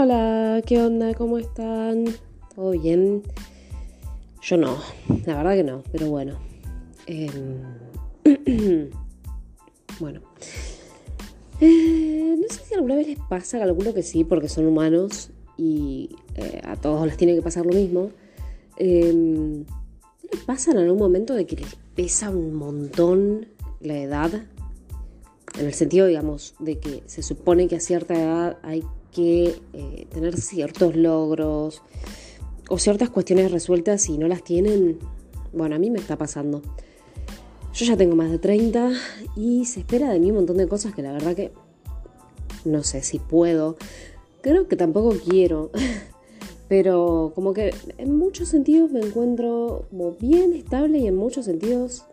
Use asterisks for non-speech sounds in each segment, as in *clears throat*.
Hola, ¿qué onda? ¿Cómo están? ¿Todo bien? Yo no, la verdad que no, pero bueno. Em, *clears throat* bueno. Eh, no sé si alguna vez les pasa, calculo que sí, porque son humanos y eh, a todos les tiene que pasar lo mismo. Em, ¿No les pasa en algún momento de que les pesa un montón la edad? En el sentido, digamos, de que se supone que a cierta edad hay que eh, tener ciertos logros o ciertas cuestiones resueltas y no las tienen. Bueno, a mí me está pasando. Yo ya tengo más de 30 y se espera de mí un montón de cosas que la verdad que no sé si puedo. Creo que tampoco quiero. *laughs* Pero como que en muchos sentidos me encuentro como bien estable y en muchos sentidos,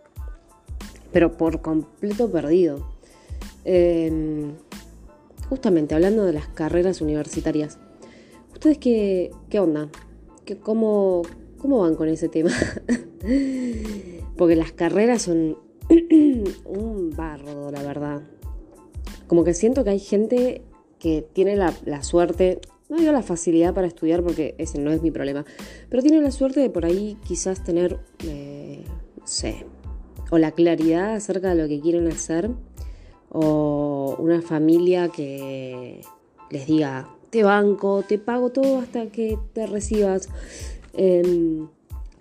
pero por completo perdido. Eh, justamente hablando de las carreras universitarias, ¿ustedes qué, qué onda? ¿Qué, cómo, ¿Cómo van con ese tema? *laughs* Porque las carreras son *clears throat* un barro, la verdad. Como que siento que hay gente que tiene la, la suerte, no digo la facilidad para estudiar porque ese no es mi problema, pero tiene la suerte de por ahí quizás tener, eh, no sé, o la claridad acerca de lo que quieren hacer o una familia que les diga, te banco, te pago todo hasta que te recibas. Eh,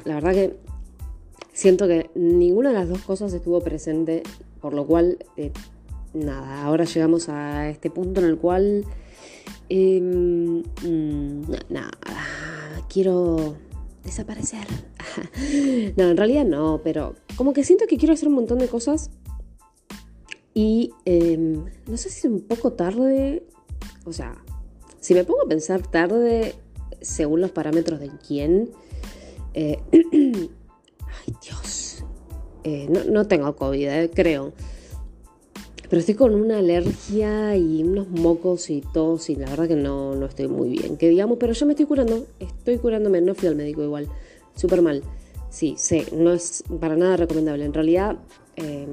la verdad que siento que ninguna de las dos cosas estuvo presente, por lo cual, eh, nada, ahora llegamos a este punto en el cual, eh, nada, quiero desaparecer. *laughs* no, en realidad no, pero como que siento que quiero hacer un montón de cosas y em, no sé si un poco tarde, o sea, si me pongo a pensar tarde, según los parámetros de quién, eh, *clears throat* ay Dios, eh, no, no, tengo COVID, eh, creo, pero estoy con una alergia y unos mocos y tos y la verdad que no, no estoy muy bien, que digamos, pero yo me estoy curando, estoy curándome, no fui al médico igual, súper mal. Sí, sé, no es para nada recomendable. En realidad, eh,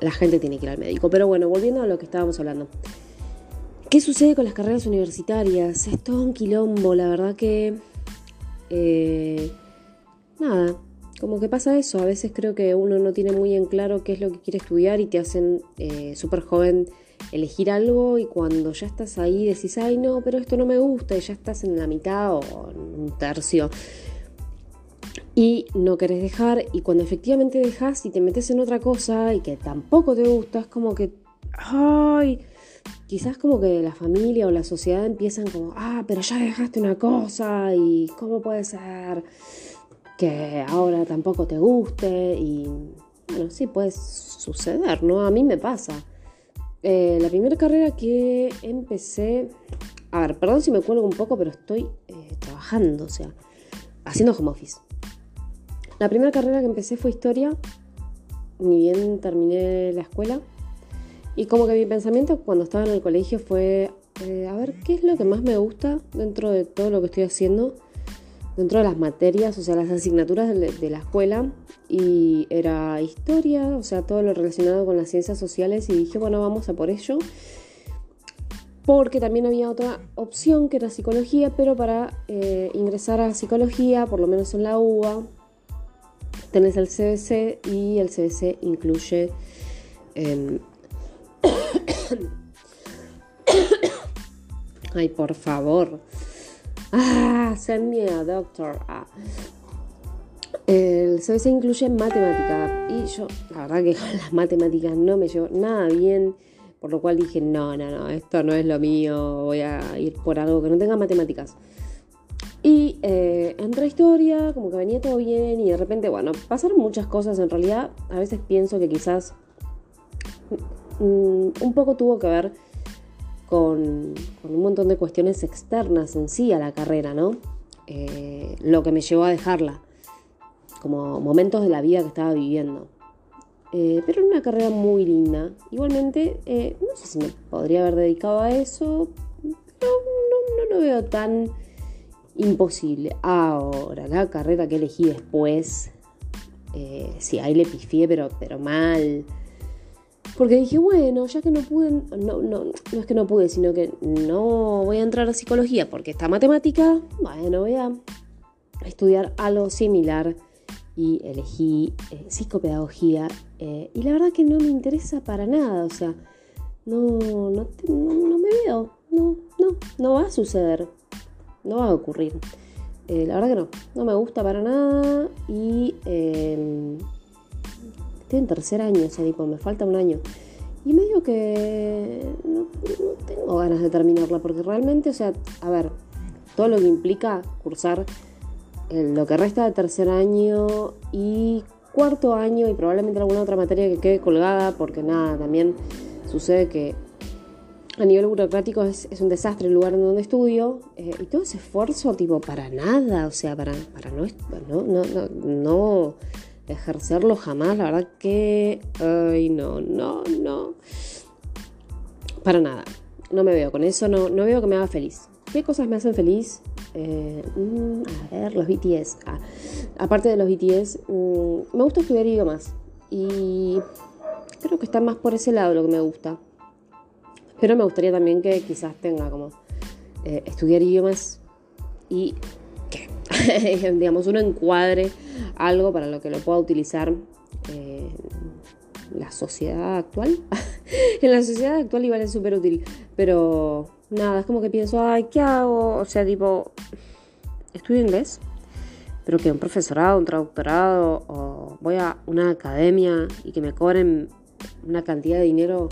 la gente tiene que ir al médico. Pero bueno, volviendo a lo que estábamos hablando. ¿Qué sucede con las carreras universitarias? Es todo un quilombo, la verdad que... Eh, nada, como que pasa eso. A veces creo que uno no tiene muy en claro qué es lo que quiere estudiar y te hacen eh, súper joven elegir algo y cuando ya estás ahí decís, ay no, pero esto no me gusta y ya estás en la mitad o en un tercio y no querés dejar y cuando efectivamente dejas y te metes en otra cosa y que tampoco te gusta, es como que, ay, quizás como que la familia o la sociedad empiezan como, ah, pero ya dejaste una cosa y cómo puede ser que ahora tampoco te guste y bueno, sí puede suceder, ¿no? A mí me pasa. Eh, la primera carrera que empecé, a ver, perdón si me cuelgo un poco, pero estoy eh, trabajando, o sea, haciendo home office. La primera carrera que empecé fue historia, ni bien terminé la escuela. Y como que mi pensamiento cuando estaba en el colegio fue, eh, a ver, ¿qué es lo que más me gusta dentro de todo lo que estoy haciendo? Dentro de las materias, o sea, las asignaturas de, la escuela. Y era historia, o sea, todo lo relacionado con las ciencias sociales. Y dije, bueno, vamos a por ello. Porque también había otra opción que era psicología, pero para eh, ingresar a psicología, por lo menos en la UBA, tenés el CBC y el CBC incluye eh... *coughs* ay por favor. Ah send me a doctor. Ah. el CBC incluye matemática y yo la verdad que *laughs* con las matemáticas no me llevo nada bien por lo cual dije no no no esto no es lo mío voy a ir por algo que no tenga matemáticas y eh, entré a historia, como que venía todo bien y de repente, bueno, pasaron muchas cosas. En realidad, a veces pienso que quizás mm, un poco tuvo que ver con, con, un montón de cuestiones externas en sí a la carrera, ¿no? Eh, lo que me llevó a dejarla, como momentos de la vida que estaba viviendo. Eh, pero era una carrera muy linda. Igualmente, eh, no sé si me podría haber dedicado a eso, pero no, no lo veo tan imposible. Ahora, la carrera que elegí después, eh, sí, ahí le pifié, pero, pero mal. Porque dije, bueno, ya que no pude, no, no, no es que no pude, sino que no voy a entrar a psicología porque está matemática, bueno, voy a estudiar algo similar y elegí eh, psicopedagogía eh, y la verdad que no me interesa para nada, o sea, no, no, no, me veo, no, no, no va a suceder, no va a ocurrir. Eh, la verdad que no, no me gusta para nada y em, estoy en tercer año, o sea, tipo, me falta un año. Y me digo que no, tengo ganas de terminarla, porque realmente, o sea, a ver, todo lo que implica cursar lo que resta de tercer año y cuarto año y probablemente alguna otra materia que quede colgada, porque nada, también sucede que a nivel burocrático es, un desastre el lugar donde estudio eh, y todo ese esfuerzo tipo para nada, o sea, para, para no, no, no, no ejercerlo jamás, la verdad que, ay, no, no, no, para nada, no me veo con eso, no, no veo que me haga feliz. ¿Qué cosas me hacen feliz? Eh, mm, a ver, los BTS. Ah, aparte de los BTS, mm, me gusta estudiar idiomas y creo que está más por ese lado lo que me gusta. Pero me gustaría también que quizás tenga como eh, estudiar idiomas y que, *laughs* digamos, uno encuadre algo para lo que lo pueda utilizar eh, la sociedad actual. *laughs* en la sociedad actual igual es súper útil, pero nada, es como que pienso, ay, ¿qué hago? O sea, tipo, estudio inglés, pero que un profesorado, un traductorado, o voy a una academia y que me cobren una cantidad de dinero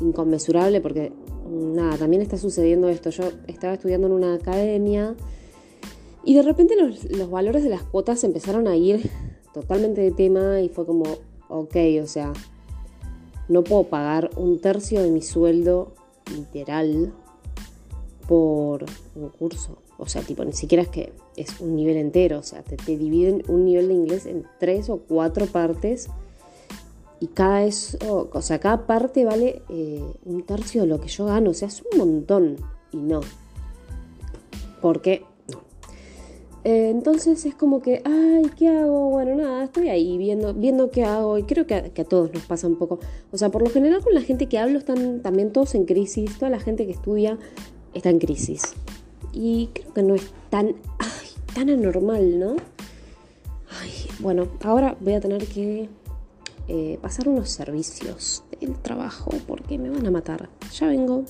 inconmensurable, porque nada, también está sucediendo esto. Yo estaba estudiando en una academia y de repente los, valores de las cuotas empezaron a ir totalmente de tema y fue como, ok, o sea, no puedo pagar un tercio de mi sueldo literal por un curso. O sea, tipo, ni siquiera es que es un nivel entero. O sea, te, dividen un nivel de inglés en tres o cuatro partes. Y cada eso, o sea, cada parte vale eh, un tercio de lo que yo gano. O sea, es un montón. Y no. Porque eh, entonces es como que, ay, ¿qué hago? Bueno, nada, estoy ahí viendo, viendo qué hago y creo que a, todos nos pasa un poco. O sea, por lo general con la gente que hablo están también todos en crisis, toda la gente que estudia está en crisis. Y creo que no es tan, tan anormal, ¿no? Ay, bueno, ahora voy a tener que eh, pasar unos servicios del trabajo porque me van a matar. Ya vengo.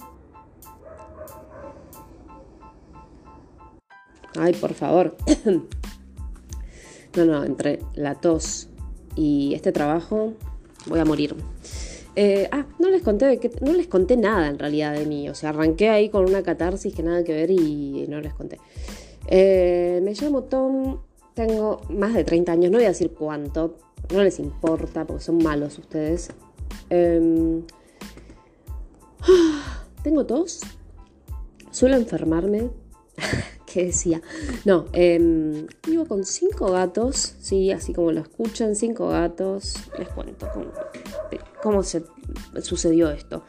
Ay, por favor. *coughs* no, no, entre la tos y este trabajo voy a morir. Eh, ah, no les conté que, no les conté nada en realidad de mí. O sea, arranqué ahí con una catarsis que nada que ver y no les conté. Eh, me llamo Tom, tengo más de 30 años, no voy a decir cuánto, no les importa porque son malos ustedes. Em, *sighs* tengo tos, suelo enfermarme. *laughs* ¿Qué decía? No, eh, vivo con cinco gatos, sí, así como lo escuchan, cinco gatos. Les cuento cómo, se sucedió esto.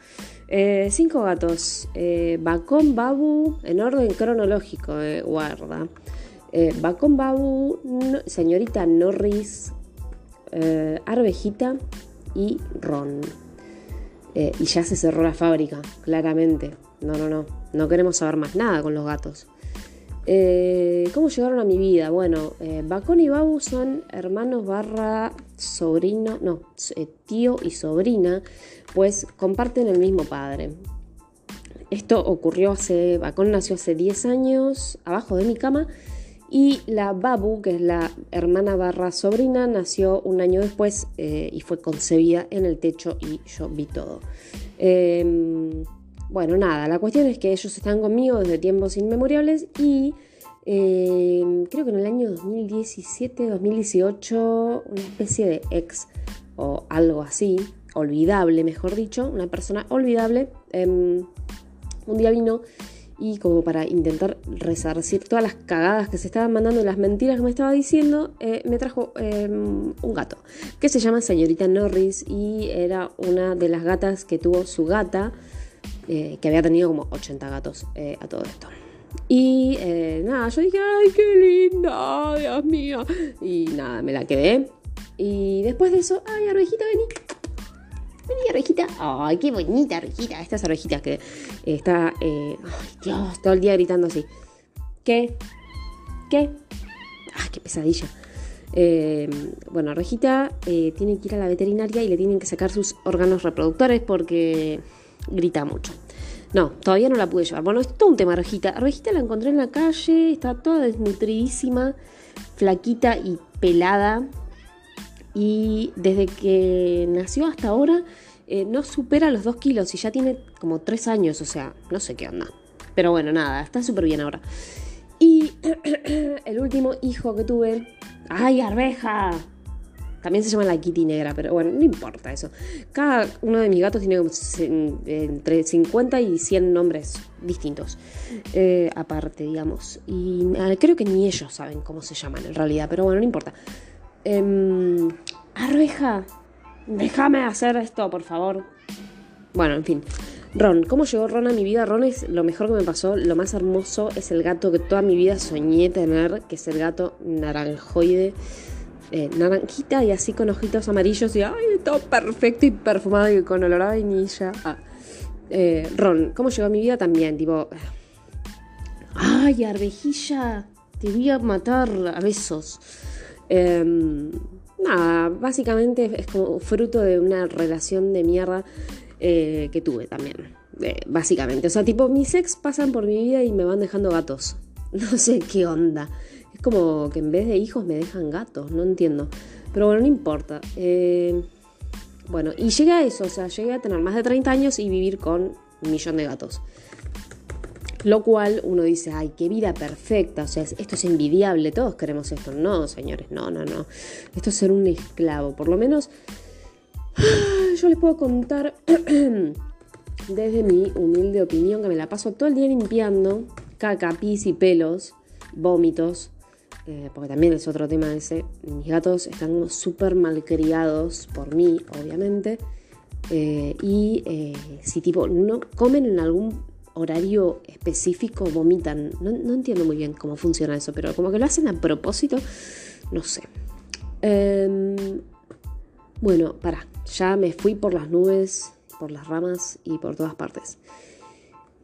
Eh, cinco gatos. Eh, Bacón Babu, en orden cronológico, guarda. Eh, Bacón Babu, señorita Norris, Arvejita y Ron. y ya se cerró la fábrica, claramente. No, no, no. No queremos saber más nada con los gatos. Eh, ¿Cómo llegaron a mi vida? Bueno, eh, Bacón y Babu son hermanos barra sobrino, no, eh, tío y sobrina, pues comparten el mismo padre. Esto ocurrió hace, Bacón nació hace 10 años, abajo de mi cama, y la Babu, que es la hermana barra sobrina, nació un año después y fue concebida en el techo y yo vi todo. Em, bueno, nada, la cuestión es que ellos están conmigo desde tiempos inmemoriales y eh, creo que en el año 2017, 2018, una especie de ex o algo así, olvidable, mejor dicho, una persona olvidable, em, un día vino y como para intentar resarcir todas las cagadas que se estaban mandando las mentiras que me estaba diciendo, eh, me trajo em, un gato que se llama señorita Norris y era una de las gatas que tuvo su gata eh, que había tenido como 80 gatos eh, a todo esto. Y nada, yo dije, ay, qué linda, Dios mío. Y nada, me la quedé. Y después de eso, ay, Arvejita, vení. Vení, orejita. Ay, qué bonita orejita. Esta es orejita que está. Eh, ay, Dios, todo el día gritando así. ¿Qué? ¿Qué? Ay, qué pesadilla. Eh, bueno, Rejita eh, tiene que ir a la veterinaria y le tienen que sacar sus órganos reproductores porque grita mucho. No, todavía no la pude llevar. Bueno, es todo un tema, Rejita. Rejita la encontré en la calle, está toda desnutridísima, flaquita y pelada. Y desde que nació hasta ahora eh, no supera los 2 kilos y ya tiene como 3 años, o sea, no sé qué onda. Pero bueno, nada, está súper bien ahora. Y *clears throat* el último hijo que tuve ¡Ay, arveja! También se llama la Kitty negra, pero bueno, no importa eso. Cada uno de mis gatos tiene entre 50 y 100 nombres distintos. Eh, aparte, digamos. Y ah, creo que ni ellos saben cómo se llaman en realidad, pero bueno, no importa. Eh, arveja, déjame hacer esto, por favor. Bueno, en fin. Ron, ¿cómo llegó Ron a mi vida? Ron es lo mejor que me pasó, lo más hermoso, es el gato que toda mi vida soñé tener, que es el gato naranjoide, eh, naranjita y así con ojitos amarillos y ay, todo perfecto y perfumado y con olor a vainilla. Ah. Eh, Ron, ¿cómo llegó a mi vida? También, tipo, ay, arvejilla, te voy a matar a besos. Em, nada, básicamente es como fruto de una relación de mierda eh, que tuve también, básicamente. O sea, tipo, mis ex pasan por mi vida y me van dejando gatos. *laughs* No sé qué onda. Es como que en vez de hijos me dejan gatos, no entiendo. Pero bueno, no importa. Eh, bueno, y llegué a eso, o sea, llegué a tener más de 30 años y vivir con un millón de gatos. Lo cual uno dice, ay, qué vida perfecta, o sea, esto es envidiable, todos queremos esto. No, señores, no, no, no. Esto es ser un esclavo, por lo menos yo les puedo contar *clears throat* desde mi humilde opinión que me la paso todo el día limpiando caca, pis y pelos, vómitos, eh, porque también es otro tema ese. Mis gatos están súper malcriados por mí, obviamente. Eh, y eh, si tipo no comen en algún horario específico, vomitan. No, no, entiendo muy bien cómo funciona eso, pero como que lo hacen a propósito, no sé. Em, bueno, para, ya me fui por las nubes, por las ramas y por todas partes.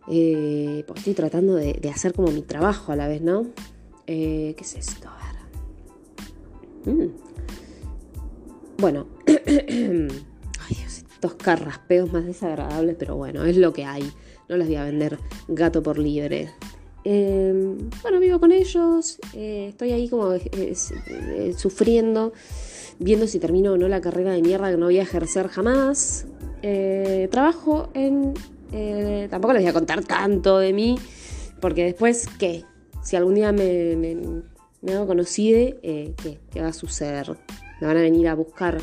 Eh, pues estoy tratando de, hacer como mi trabajo a la vez, ¿no? Eh, ¿Qué es esto? A ver. Mm. Bueno. *clears throat* Estos carraspeos más desagradables, pero bueno, es lo que hay. No les voy a vender gato por libre. Em, bueno, vivo con ellos. Eh, estoy ahí como sufriendo viendo si termino o no la carrera de mierda que no voy a ejercer jamás. Eh, trabajo en... Eh, tampoco les voy a contar tanto de mí, porque después, ¿qué? Si algún día me, me, hago conocida, eh, ¿qué? ¿qué va a suceder? Me van a venir a buscar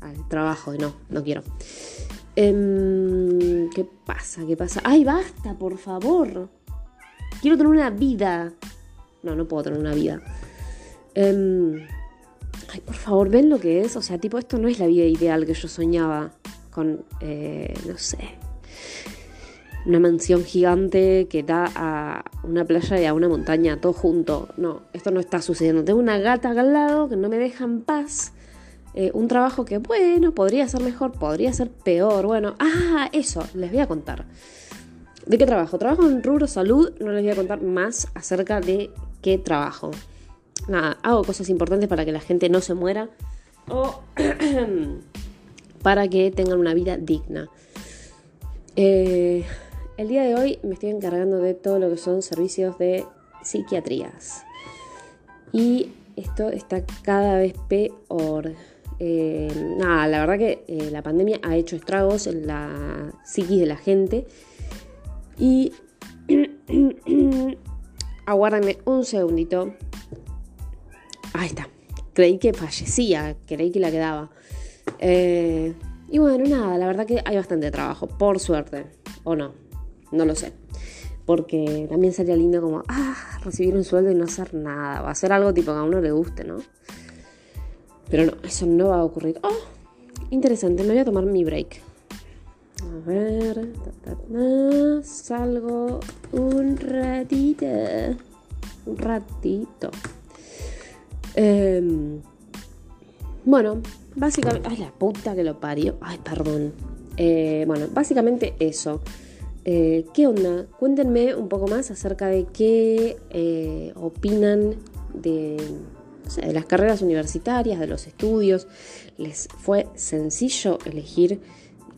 al trabajo y no, no quiero. Em, ¿Qué pasa? ¿Qué pasa? ¡Ay, basta, por favor! Quiero tener una vida. No, no puedo tener una vida. Em, ay, por favor, ven lo que es. O sea, tipo, esto no es la vida ideal que yo soñaba con, eh, no sé, una mansión gigante que da a una playa y a una montaña, todo junto. No, esto no está sucediendo. Tengo una gata acá al lado que no me deja en paz. Eh, un trabajo que, bueno, podría ser mejor, podría ser peor. Bueno, ah, eso, les voy a contar. ¿De qué trabajo? Trabajo en rubro salud, no les voy a contar más acerca de qué trabajo nada, hago cosas importantes para que la gente no se muera o *clears throat* para que tengan una vida digna. Eh, el día de hoy me estoy encargando de todo lo que son servicios de psiquiatrías. Y esto está cada vez peor. Eh, nada, la verdad que eh, la pandemia ha hecho estragos en la psiquis de la gente. Y *clears throat* aguárdenme un segundito. Ahí está. Creí que fallecía, creí que la quedaba. Eh, y bueno, nada, la verdad que hay bastante trabajo, por suerte. O no, no lo sé. Porque también sería lindo como, ah, recibir un sueldo y no hacer nada. O hacer algo tipo que a uno le guste, ¿no? Pero no, eso no va a ocurrir. Oh, interesante, me voy a tomar mi break. A ver, salgo un ratito. Un ratito. Em, bueno, básicamente. Ay, la puta que lo parió. Ay, perdón. Eh, bueno, básicamente eso. Eh, ¿Qué onda? Cuéntenme un poco más acerca de qué eh, opinan de, de las carreras universitarias, de los estudios. ¿Les fue sencillo elegir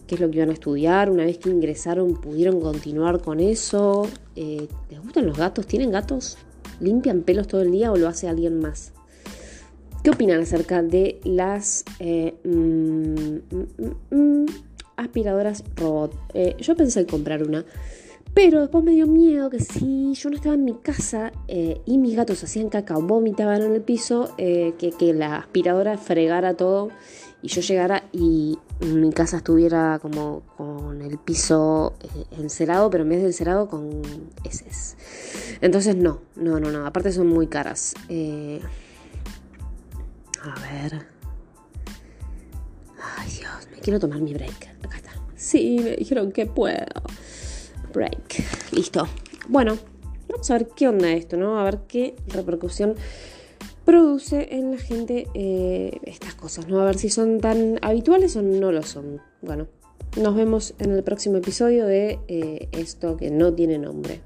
qué es lo que iban a estudiar? Una vez que ingresaron, ¿pudieron continuar con eso? ¿Les gustan los gatos? ¿Tienen gatos? ¿Limpian pelos todo el día o lo hace alguien más? ¿Qué opinan acerca de las eh, mm, mm, mm, aspiradoras robot? Eh, yo pensé en comprar una, pero después me dio miedo que si yo no estaba en mi casa eh, y mis gatos hacían caca o vomitaban en el piso, que, que, la aspiradora fregara todo y yo llegara y mi casa estuviera como con el piso encerado, pero en vez de encerado con heces. Entonces no, no, no, no. Aparte son muy caras. A ver. Ay, Dios, me quiero tomar mi break. Acá está. Sí, me dijeron que puedo. Break. Listo. Bueno, vamos a ver qué onda esto, ¿no? A ver qué repercusión produce en la gente eh, estas cosas, ¿no? A ver si son tan habituales o no lo son. Bueno, nos vemos en el próximo episodio de eh, esto que no tiene nombre.